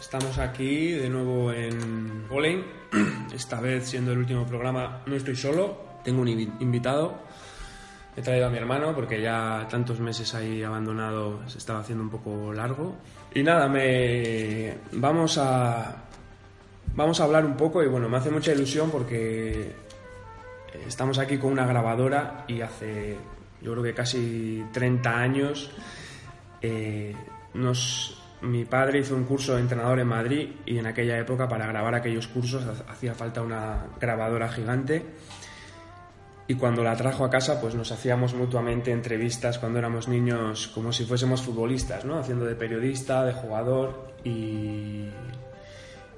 Estamos aquí de nuevo en Bowling. Esta vez, siendo el último programa, no estoy solo. Tengo un invi- invitado. He traído a mi hermano porque ya tantos meses ahí abandonado se estaba haciendo un poco largo. Y nada, me vamos a vamos a hablar un poco y bueno, me hace mucha ilusión porque estamos aquí con una grabadora y hace yo creo que casi 30 años eh, nos, mi padre hizo un curso de entrenador en Madrid y en aquella época para grabar aquellos cursos ha- hacía falta una grabadora gigante y cuando la trajo a casa pues nos hacíamos mutuamente entrevistas cuando éramos niños como si fuésemos futbolistas, ¿no? Haciendo de periodista, de jugador y,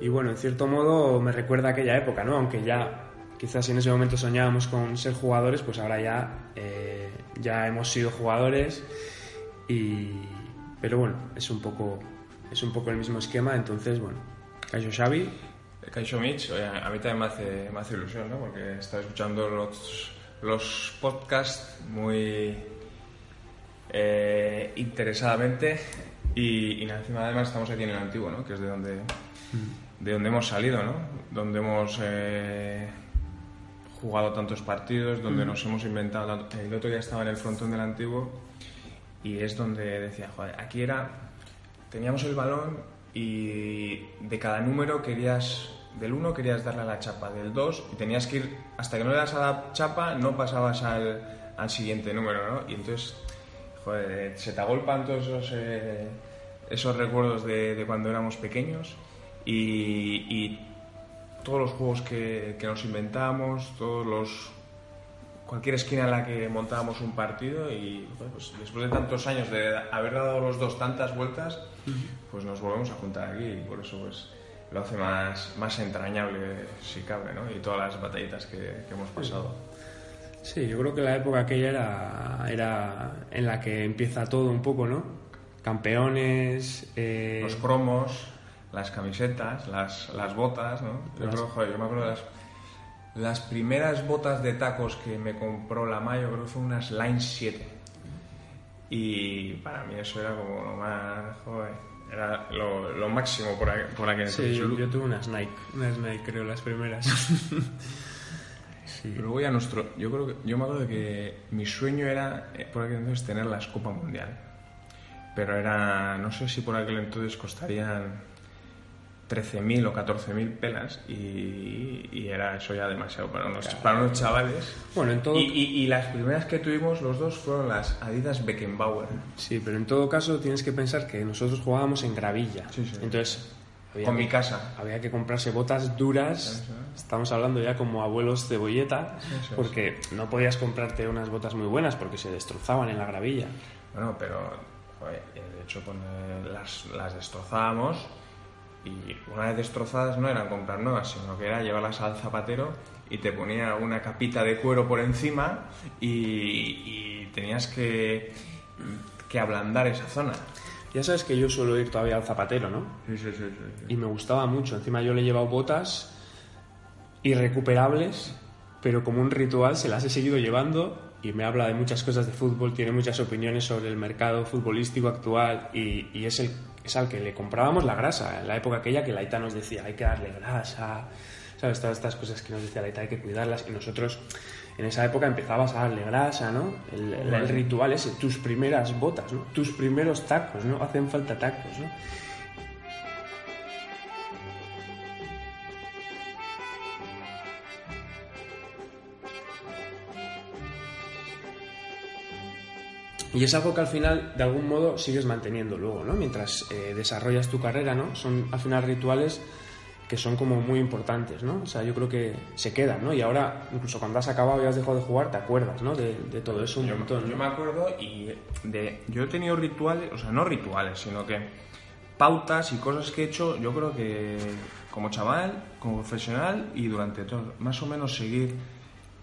y bueno, en cierto modo me recuerda aquella época, ¿no? Aunque ya quizás en ese momento soñábamos con ser jugadores, pues ahora ya, eh, ya hemos sido jugadores y, pero bueno, es un poco es un poco el mismo esquema, entonces bueno, Caixo Xavi, Kaisho Mitch, oye, a mí también me hace, me hace ilusión, ¿no? Porque estaba escuchando los, los podcasts muy eh, interesadamente y, encima además estamos aquí en el antiguo, ¿no? Que es de donde, de donde hemos salido, ¿no? Donde hemos eh, jugado tantos partidos, donde nos hemos inventado. El otro día estaba en el frontón del antiguo y es donde decía, joder, aquí era, teníamos el balón y de cada número querías, del 1 querías darle a la chapa, del 2 y tenías que ir, hasta que no le das a la chapa no pasabas al, al siguiente número, ¿no? Y entonces, joder, se te agolpan todos esos, eh, esos recuerdos de, de cuando éramos pequeños y, y todos los juegos que, que nos inventábamos, todos los cualquier esquina en la que montábamos un partido y pues después de tantos años de haber dado los dos tantas vueltas, pues nos volvemos a juntar aquí y por eso pues lo hace más, más entrañable si cabe, ¿no? Y todas las batallitas que, que hemos pasado. Sí, yo creo que la época aquella era, era en la que empieza todo un poco, ¿no? Campeones, eh, Los cromos, las camisetas, las, las botas, ¿no? Yo, Las- creo, joder, yo me acuerdo de las, las primeras botas de tacos que me compró la Mayo, creo que fue unas Line 7. Y para mí eso era como lo más, joder, era lo, lo máximo por, por aquel sí, entonces. yo, yo tuve unas Nike, unas Nike creo las primeras. sí. Pero luego ya nuestro, yo creo que, yo me acuerdo que mi sueño era eh, por aquel entonces tener las Copa Mundial. Pero era, no sé si por aquel entonces costarían 13.000 o 14.000 pelas y, y era eso ya demasiado para unos, para unos chavales. Bueno, en todo, Y, y- y las primeras que tuvimos los dos fueron las Adidas Beckenbauer. sí, pero en todo caso tienes que pensar que nosotros jugábamos en gravilla. Sí, sí. Entonces, había Con que, mi casa. había que comprarse botas duras. Estamos hablando ya como abuelos cebolleta, es. porque no podías comprarte unas botas muy buenas porque se destrozaban en la gravilla. Bueno, pero de hecho las, las destrozábamos y una vez destrozadas no eran comprar nuevas, sino que era llevarlas al zapatero y te ponía una capita de cuero por encima y, y tenías que, que ablandar esa zona. Ya sabes que yo suelo ir todavía al zapatero, ¿no? Sí, sí, sí. y me gustaba mucho. Encima yo le he llevado botas irrecuperables, pero como un ritual se las he seguido llevando y me habla de muchas cosas de fútbol, tiene muchas opiniones sobre el mercado futbolístico actual y, y es, el, es al que le comprábamos la grasa. En la época aquella que Laita nos decía hay que darle grasa, ¿sabes? Todas estas cosas que nos decía Laita hay que cuidarlas y nosotros en esa época empezabas a darle grasa, ¿no? El, el- el ritual ese, tus primeras botas, ¿no? Tus primeros tacos, ¿no? Hacen falta tacos, ¿no? Y es algo que al final, de algún modo, sigues manteniendo luego, ¿no? Mientras eh, desarrollas tu carrera, ¿no? Son al final rituales que son como muy importantes, ¿no? O sea, yo creo que se quedan, ¿no? Y ahora, incluso cuando has acabado y has dejado de jugar, te acuerdas, ¿no? De, de todo eso un Yo, montón, yo ¿no? me acuerdo y de, yo he tenido rituales, o sea, no rituales, sino que pautas y cosas que he hecho, yo creo que como chaval, como profesional y durante todo, más o menos seguir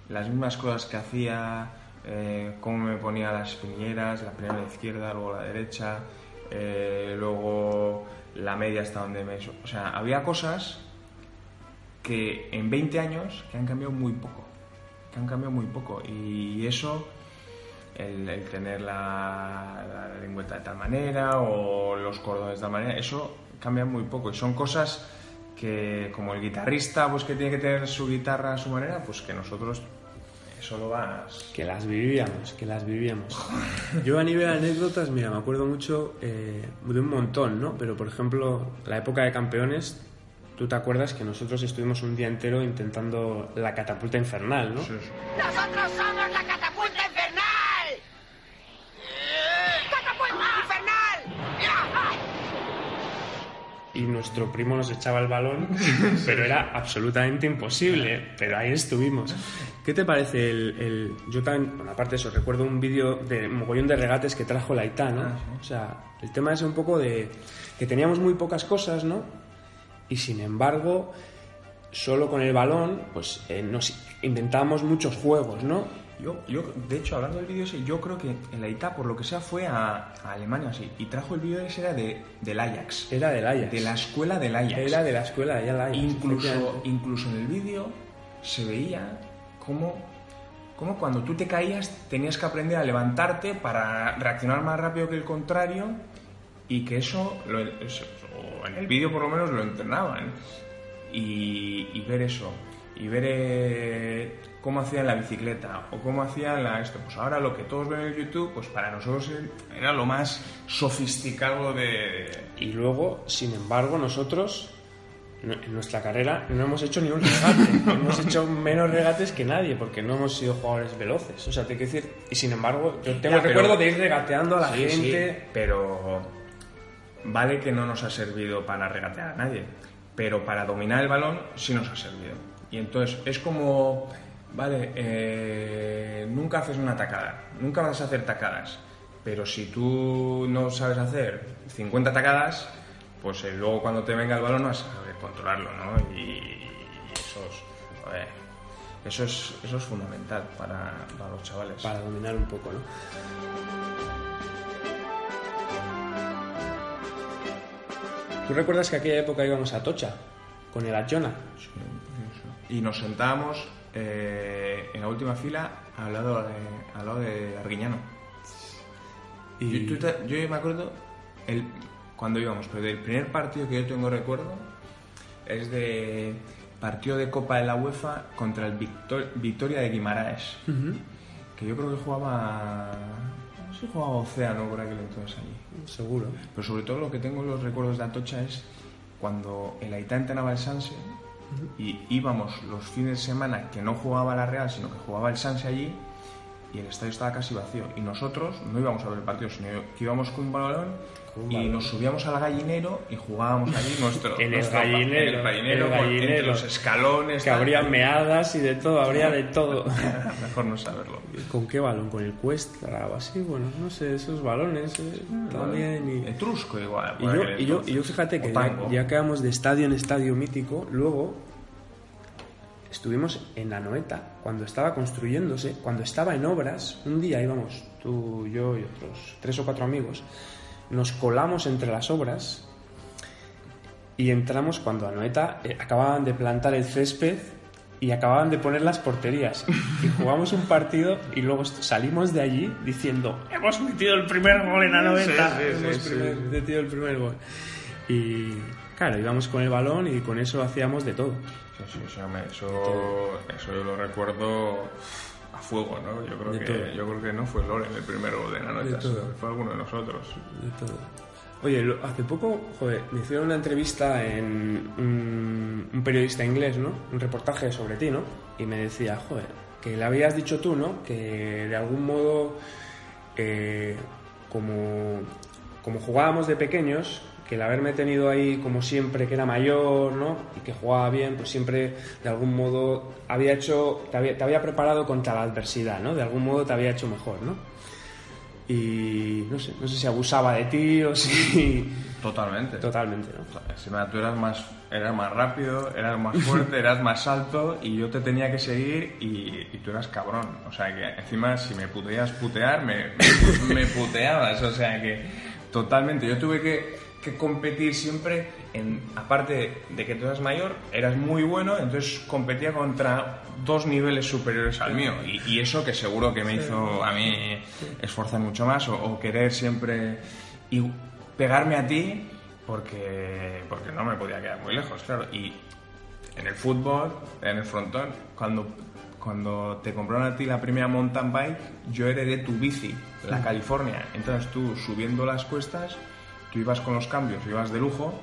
las mismas cosas que hacía, eh, cómo me ponía las piñeras, la primera izquierda, luego la derecha, eh, luego la media hasta donde me... O sea, había cosas que en 20 años que han cambiado muy poco, que han cambiado muy poco. Y eso el, tener la, la lengüeta de tal manera o los cordones de tal manera, eso cambian muy poco. Y son cosas que como el guitarrista pues que tiene que tener su guitarra a su manera, pues que nosotros eso lo vas... Que las vivíamos, que las vivíamos. Yo a nivel de anécdotas, mira, me acuerdo mucho eh, de un montón, ¿no? Pero por ejemplo, la época de campeones, tú te acuerdas que nosotros estuvimos un día entero intentando la catapulta infernal, ¿no? Sí, sí. ¡Nosotros somos la catapulta infernal! ¡Catapulta infernal! Y nuestro primo nos echaba el balón, pero era absolutamente imposible. Pero ahí estuvimos. ¿Qué te parece el, el- yo también, bueno, aparte de eso, recuerdo un vídeo de un mogollón de regates que trajo la ITA, ¿no? O sea, el tema es un poco de que teníamos muy pocas cosas, ¿no? Y sin embargo, solo con el balón, pues eh, nos inventábamos muchos juegos, ¿no? Yo, yo, de hecho, hablando del vídeo ese, yo creo que en la ITA, por lo que sea, fue a, a Alemania, así, y trajo el vídeo ese, era de, del Ajax. Era del Ajax. De la escuela del Ajax. Era de la escuela de Ajax. incluso, incluso en el vídeo se veía cómo, cómo cuando tú te caías tenías que aprender a levantarte para reaccionar más rápido que el contrario y que eso, lo- eso- en el vídeo por lo menos lo entrenaban. Y, y ver eso, y ver eh, cómo hacían la bicicleta o cómo hacían la esto. Pues ahora lo que todos ven en YouTube, pues para nosotros era lo más sofisticado de... Y luego, sin embargo, nosotros no- en nuestra carrera no hemos hecho ni un regate. hemos hecho menos regates que nadie porque no hemos sido jugadores veloces. O sea, te quiero decir, y sin embargo, yo tengo Ya, pero- recuerdo de ir regateando a la Sí, sí, gente. pero vale que no nos ha servido para regatear a nadie, pero para dominar el balón sí nos ha servido. Y entonces es como, vale, eh, nunca haces una tacada, nunca vas a hacer tacadas, pero si tú no sabes hacer 50 tacadas, pues eh, luego cuando te venga el balón vas a saber controlarlo, ¿no? Y, eso es, joder, eso es, eso es fundamental para, para los chavales. Para dominar un poco, ¿no? ¿Tú recuerdas que aquella época íbamos a Tocha con el Achona? Y nos sentábamos eh, en la última fila al lado de, al lado de Arguiñano. Y Yo, tú te- yo me acuerdo el, cuando íbamos, pero del primer partido que yo tengo recuerdo es de partido de Copa de la UEFA contra el Victor- Victoria de Guimaraes. Que yo creo que jugaba. No sé si jugaba Océano por aquel entonces allí. seguro. Pero sobre todo lo que tengo en los recuerdos de Atocha es cuando el Aitá entrenaba el Sanse y íbamos los fines de semana que no jugaba la Real, sino que jugaba el Sanse allí y el estadio estaba casi vacío. Y nosotros no íbamos a ver el partido, sino que íbamos con un balón y balón. nos subíamos al gallinero y jugábamos allí nuestro, En el nuestro- gallinero, en el gallinero, el con- entre gallinero. los escalones. Que habría meadas y de todo, habría de todo. Mejor no saberlo. ¿Con qué balón? ¿Con el Cuestra o así? Bueno, no sé, esos balones eh, también. Y, Etrusco igual. y yo, y, yo, y yo fíjate que ya, ya que vamos de estadio en estadio mítico, luego estuvimos en Anoeta, cuando estaba construyéndose, cuando estaba en obras, un día íbamos tú, yo y otros tres o cuatro amigos, nos colamos entre las obras y entramos cuando Anoeta eh, acababan de plantar el césped y acababan de poner las porterías. Y jugamos un partido y luego salimos de allí diciendo, hemos metido el primer gol en Anoeta. Sí, sí, hemos sí, primer- sí. metido el primer gol. Y claro, íbamos con el balón y con eso hacíamos de todo. Sí, sí, sí, hombre, eso, eso yo lo recuerdo a fuego, ¿no? Yo creo, De que, todo. yo creo que no fue Loren el primero de que fue alguno de nosotros. De todo. Oye, lo- hace poco, joder, me hicieron una entrevista en un, un periodista inglés, ¿no? Un reportaje sobre ti, ¿no? Y me decía, joder, que le habías dicho tú, ¿no? Que de algún modo, eh, como, como jugábamos de pequeños, que el haberme tenido ahí como siempre que era mayor, ¿no? Y que jugaba bien, pues siempre de algún modo había hecho, te había, te había preparado contra la adversidad, ¿no? De algún modo te había hecho mejor, ¿no? Y no sé, no sé si abusaba de ti o si... Totalmente. Totalmente, ¿no? Encima tú eras más, eras más rápido, eras más fuerte, eras más alto y yo te tenía que seguir y, y tú eras cabrón. O sea que encima si me puteas putear, me, me, me puteabas. O sea que totalmente. Yo tuve que, que competir siempre, en, aparte de que tú eras mayor, eras muy bueno, entonces competía contra dos niveles superiores al mío. Y, y eso que seguro que me hizo a mí esforzar mucho más o, o querer siempre y pegarme a ti porque, porque no me podía quedar muy lejos, claro. Y en el fútbol, en el frontón, cuando, cuando te compraron a ti la primera mountain bike, yo heredé tu bici, la California. Entonces tú subiendo las cuestas, tú ibas con los cambios, ibas de lujo,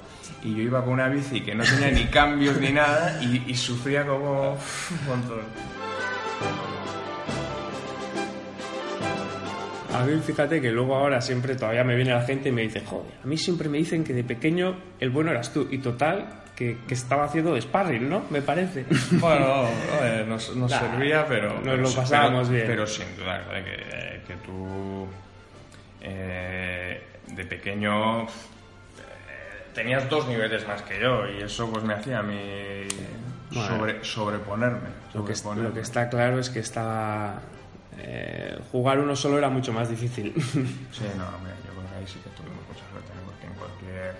y yo iba con una bici que no tenía ni cambios ni nada, y, y sufría como un montón. A mí fíjate que luego ahora siempre todavía me viene la gente y me dice, joder, a mí siempre me dicen que de pequeño el bueno eras tú. Y total, que, que estaba haciendo de sparring, ¿no? Me parece. Bueno, nos, nos Nah, servía, pero... nos lo pasábamos bien. Pero sin duda, joder, que, que tú eh, de pequeño eh, tenías dos niveles más que yo y eso pues me hacía a mí Bueno. sobre, sobreponerme. Lo que, lo está claro es que estaba... eh, jugar uno solo era mucho más difícil. Sí, no, hombre, yo creo que ahí sí que tuvimos mucha suerte, ¿no? porque en cualquier,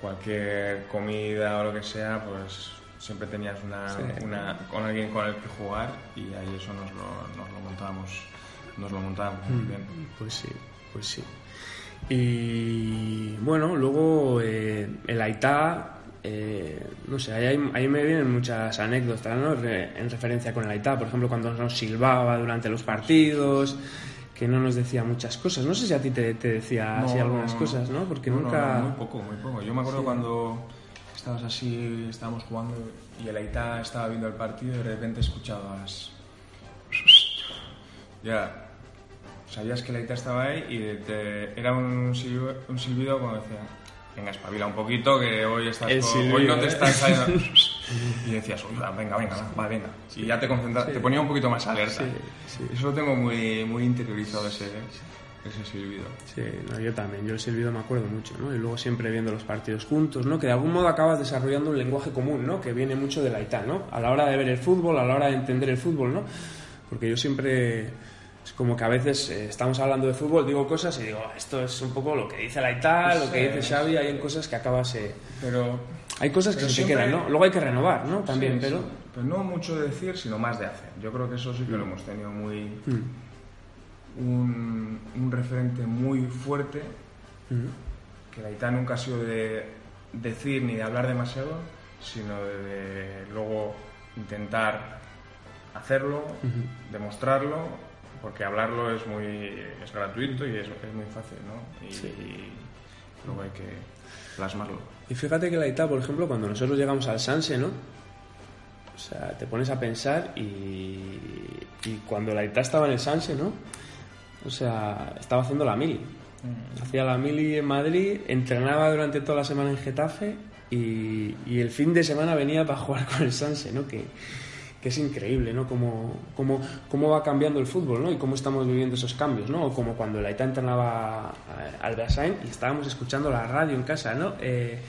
cualquier comida o lo que sea, pues siempre tenías una, Sí. una- con alguien con el que jugar y ahí eso nos lo, nos lo montábamos, nos lo montábamos muy bien. Pues sí, pues sí. Y bueno, luego eh, el Aitá, eh, no sé, ahí, ahí me vienen muchas anécdotas ¿no? Re- en referencia con el Aitá, por ejemplo, cuando nos silbaba durante los partidos, que no nos decía muchas cosas. No sé si a ti te, te decía así No, algunas no, cosas, ¿no? Porque nunca... muy poco, muy poco. Yo me acuerdo Sí. cuando estabas así, estábamos jugando y el Aitá estaba viendo el partido y de repente escuchabas... Ya, sabías que el Aitá estaba ahí y te- era un silbido, un silbido como decía, venga, espabila un poquito que hoy, estás con- silbido, hoy no te ¿eh? estás saliendo... y decías, "Uy, va, venga, venga, va, venga. Y ya te concentras, te ponía un poquito más alerta. Sí, sí. Eso lo tengo muy, muy interiorizado ese, ese silbido. Sí, no, yo también, yo el silbido me acuerdo mucho, ¿no? Y luego siempre viendo los partidos juntos, ¿no? Que de algún modo acabas desarrollando un lenguaje común, ¿no? Que viene mucho de la ITA, ¿no? A la hora de ver el fútbol, a la hora de entender el fútbol, ¿no? Porque yo siempre, es como que a veces eh, estamos hablando de fútbol, digo cosas y digo, "Ah, esto es un poco lo que dice la ITA, lo que dice Xavi, hay en cosas que acabas... eh, Pero hay cosas que se te siempre- quedan, ¿no? Luego hay que renovar, ¿no? También, Sí, pero... sí. Pero no mucho de decir, sino más de hacer. Yo creo que eso sí que Mm. lo hemos tenido muy... Un, un referente muy fuerte, Mm. que la ITA nunca ha sido de decir ni de hablar demasiado, sino de, de luego intentar hacerlo, demostrarlo, porque hablarlo es muy es gratuito y es, es muy fácil, ¿no? Y, Sí. y luego hay que plasmarlo. Y fíjate que la ITA, por ejemplo, cuando nosotros llegamos al Sanse, ¿no? O sea, te pones a pensar y, y cuando la ITA estaba en el Sanse, ¿no? O sea, estaba haciendo la mili. Hacía la mili en Madrid, entrenaba durante toda la semana en Getafe y, y el fin de semana venía para jugar con el Sanse, ¿no? Que, que es increíble, ¿no? Cómo, cómo, cómo va cambiando el fútbol, ¿no? Y cómo estamos viviendo esos cambios, ¿no? Como cuando la ITA entrenaba al Brasain y estábamos escuchando la radio en casa, ¿no? Eh,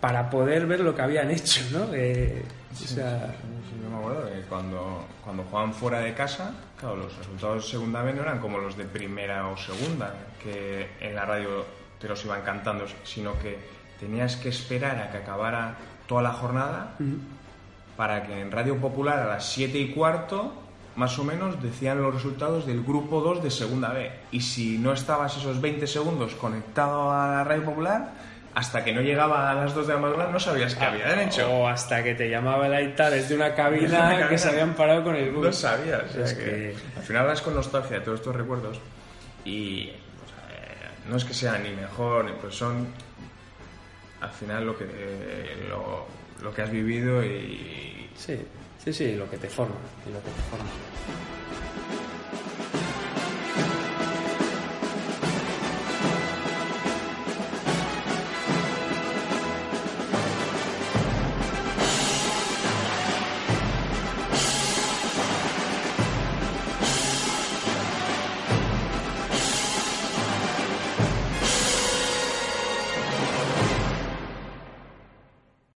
para poder ver lo que habían hecho, ¿no? Eh, o sea, Sí, yo me acuerdo que cuando, cuando jugaban fuera de casa, claro, los resultados de segunda B no eran como los de primera o segunda, que en la radio te los iban cantando, sino que tenías que esperar a que acabara toda la jornada para que en Radio Popular a las 7 y cuarto, más o menos, decían los resultados del grupo 2 de segunda B. Y si no estabas esos 20 segundos conectado a la Radio Popular, hasta que no llegaba a las 2 de la madrugada no sabías qué habían hecho. O hasta que te llamaba la ITA desde una cabina, Desde una cabina. que se habían parado con el bus. No sabías. o sea Es que que- Al final vas con nostalgia de todos estos recuerdos y pues, eh, no es que sean ni mejor, ni- pues son al final lo que, eh, lo, lo que has vivido y Sí, sí, sí, lo que te forma, y lo que te forma.